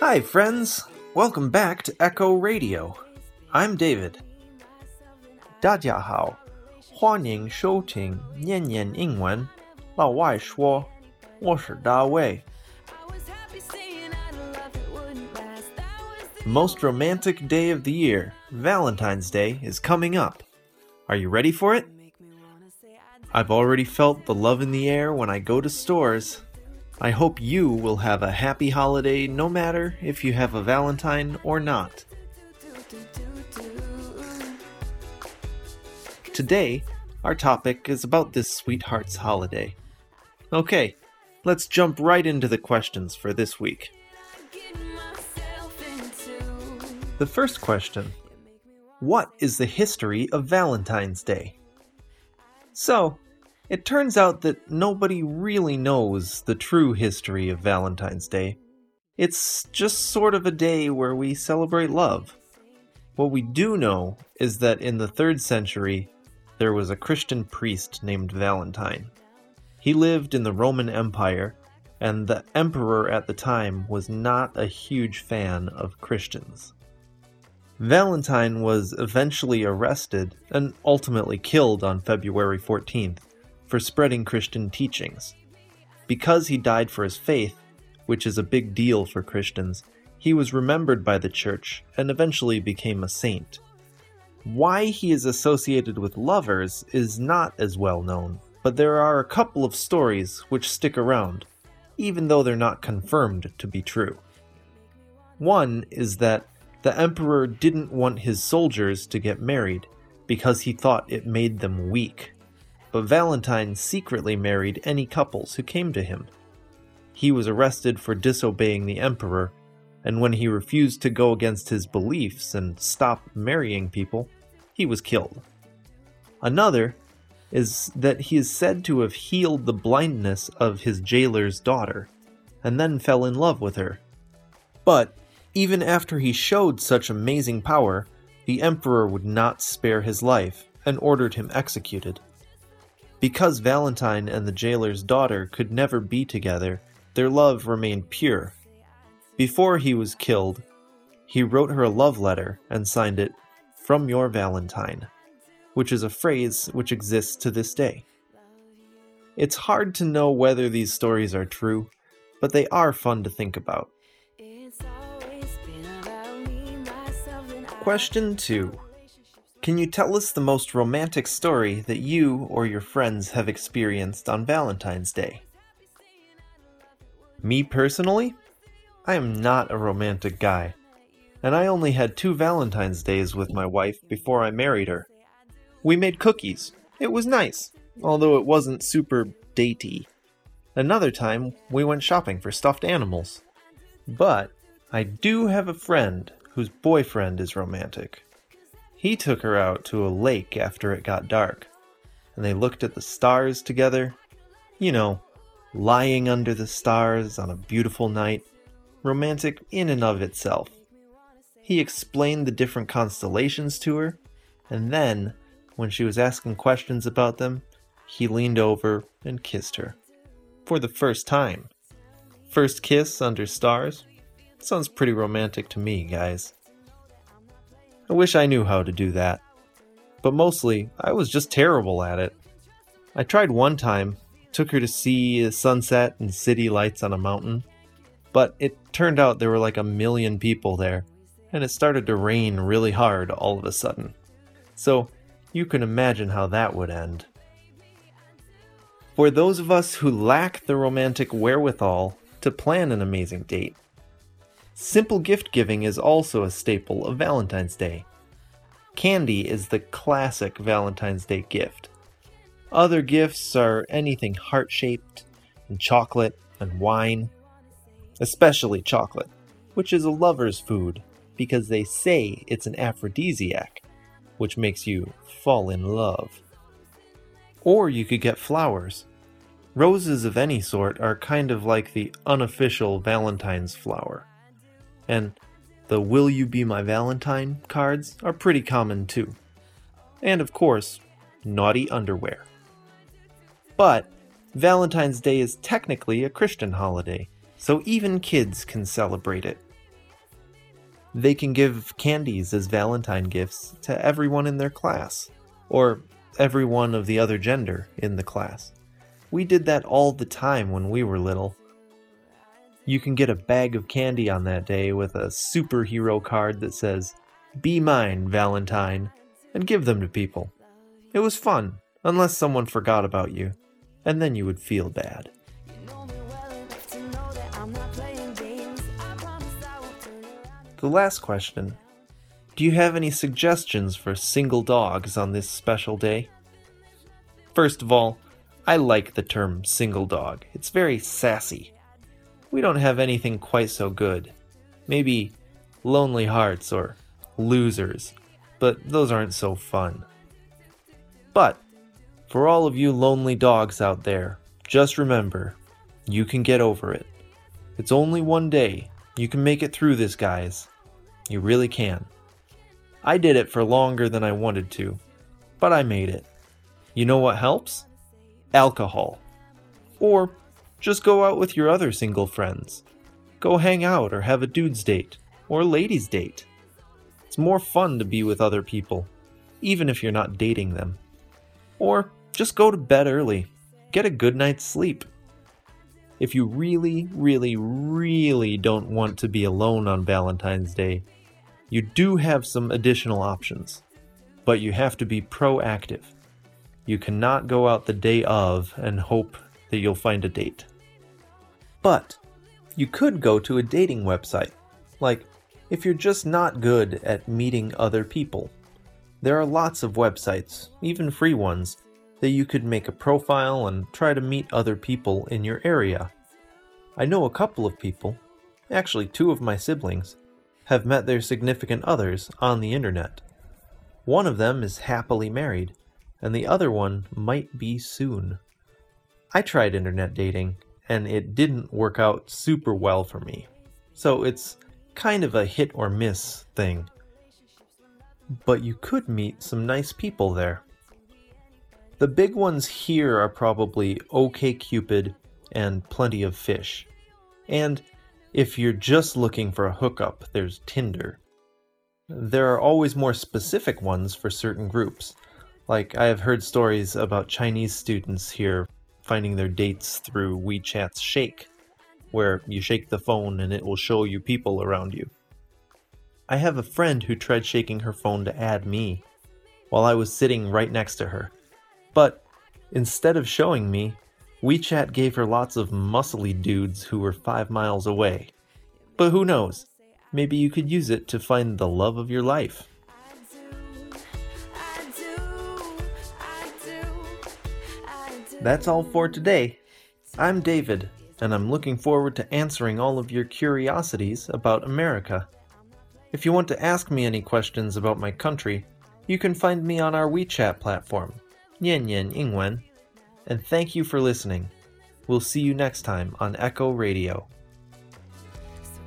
Hi, friends. Welcome back to Echo Radio. I'm David. 大家好，欢迎收听念念英文。老外说，我是大卫。The most romantic day of the year, Valentine's Day, is coming up. Are you ready for it? I've already felt the love in the air when I go to stores. I hope you will have a happy holiday no matter if you have a Valentine or not. Today, our topic is about this sweetheart's holiday. Okay, let's jump right into the questions for this week. The first question What is the history of Valentine's Day? So, it turns out that nobody really knows the true history of Valentine's Day. It's just sort of a day where we celebrate love. What we do know is that in the 3rd century, there was a Christian priest named Valentine. He lived in the Roman Empire, and the emperor at the time was not a huge fan of Christians. Valentine was eventually arrested and ultimately killed on February 14th for spreading Christian teachings. Because he died for his faith, which is a big deal for Christians, he was remembered by the church and eventually became a saint. Why he is associated with lovers is not as well known, but there are a couple of stories which stick around, even though they're not confirmed to be true. One is that the emperor didn't want his soldiers to get married because he thought it made them weak. But Valentine secretly married any couples who came to him. He was arrested for disobeying the emperor, and when he refused to go against his beliefs and stop marrying people, he was killed. Another is that he is said to have healed the blindness of his jailer's daughter, and then fell in love with her. But even after he showed such amazing power, the emperor would not spare his life and ordered him executed. Because Valentine and the jailer's daughter could never be together, their love remained pure. Before he was killed, he wrote her a love letter and signed it, From Your Valentine, which is a phrase which exists to this day. It's hard to know whether these stories are true, but they are fun to think about. Question 2 Can you tell us the most romantic story that you or your friends have experienced on Valentine's Day? Me personally, I am not a romantic guy, and I only had two Valentine's Days with my wife before I married her. We made cookies. It was nice, although it wasn't super datey. Another time, we went shopping for stuffed animals. But I do have a friend whose boyfriend is romantic. He took her out to a lake after it got dark, and they looked at the stars together. You know, lying under the stars on a beautiful night, romantic in and of itself. He explained the different constellations to her, and then, when she was asking questions about them, he leaned over and kissed her. For the first time. First kiss under stars? Sounds pretty romantic to me, guys. I wish I knew how to do that. But mostly, I was just terrible at it. I tried one time, took her to see sunset and city lights on a mountain, but it turned out there were like a million people there, and it started to rain really hard all of a sudden. So, you can imagine how that would end. For those of us who lack the romantic wherewithal to plan an amazing date, Simple gift giving is also a staple of Valentine's Day. Candy is the classic Valentine's Day gift. Other gifts are anything heart shaped, and chocolate, and wine. Especially chocolate, which is a lover's food because they say it's an aphrodisiac, which makes you fall in love. Or you could get flowers. Roses of any sort are kind of like the unofficial Valentine's flower and the Will You Be My Valentine cards are pretty common too. And of course, naughty underwear. But Valentine's Day is technically a Christian holiday, so even kids can celebrate it. They can give candies as Valentine gifts to everyone in their class, or everyone of the other gender in the class. We did that all the time when we were little. You can get a bag of candy on that day with a superhero card that says, Be mine, Valentine, and give them to people. It was fun, unless someone forgot about you, and then you would feel bad. The last question Do you have any suggestions for single dogs on this special day? First of all, I like the term single dog. It's very sassy. We don't have anything quite so good. Maybe Lonely Hearts or Losers, but those aren't so fun. But for all of you lonely dogs out there, just remember, you can get over it. It's only one day. You can make it through this, guys. You really can. I did it for longer than I wanted to, but I made it. You know what helps? Alcohol. Or just go out with your other single friends. Go hang out or have a dude's date or a lady's date. It's more fun to be with other people, even if you're not dating them. Or just go to bed early. Get a good night's sleep. If you really, really, really don't want to be alone on Valentine's Day, you do have some additional options, but you have to be proactive. You cannot go out the day of and hope that you'll find a date. But you could go to a dating website. Like, if you're just not good at meeting other people, there are lots of websites, even free ones, that you could make a profile and try to meet other people in your area. I know a couple of people, actually, two of my siblings, have met their significant others on the internet. One of them is happily married, and the other one might be soon. I tried internet dating, and it didn't work out super well for me. So it's kind of a hit or miss thing. But you could meet some nice people there. The big ones here are probably OKCupid and Plenty of Fish. And if you're just looking for a hookup, there's Tinder. There are always more specific ones for certain groups. Like, I have heard stories about Chinese students here finding their dates through WeChat's Shake, where you shake the phone and it will show you people around you. I have a friend who tried shaking her phone to add me while I was sitting right next to her. But instead of showing me, WeChat gave her lots of muscly dudes who were five miles away. But who knows? Maybe you could use it to find the love of your life. That's all for today. I'm David, and I'm looking forward to answering all of your curiosities about America. If you want to ask me any questions about my country, you can find me on our WeChat platform, Nian Nian Ingwen. And thank you for listening. We'll see you next time on Echo Radio. So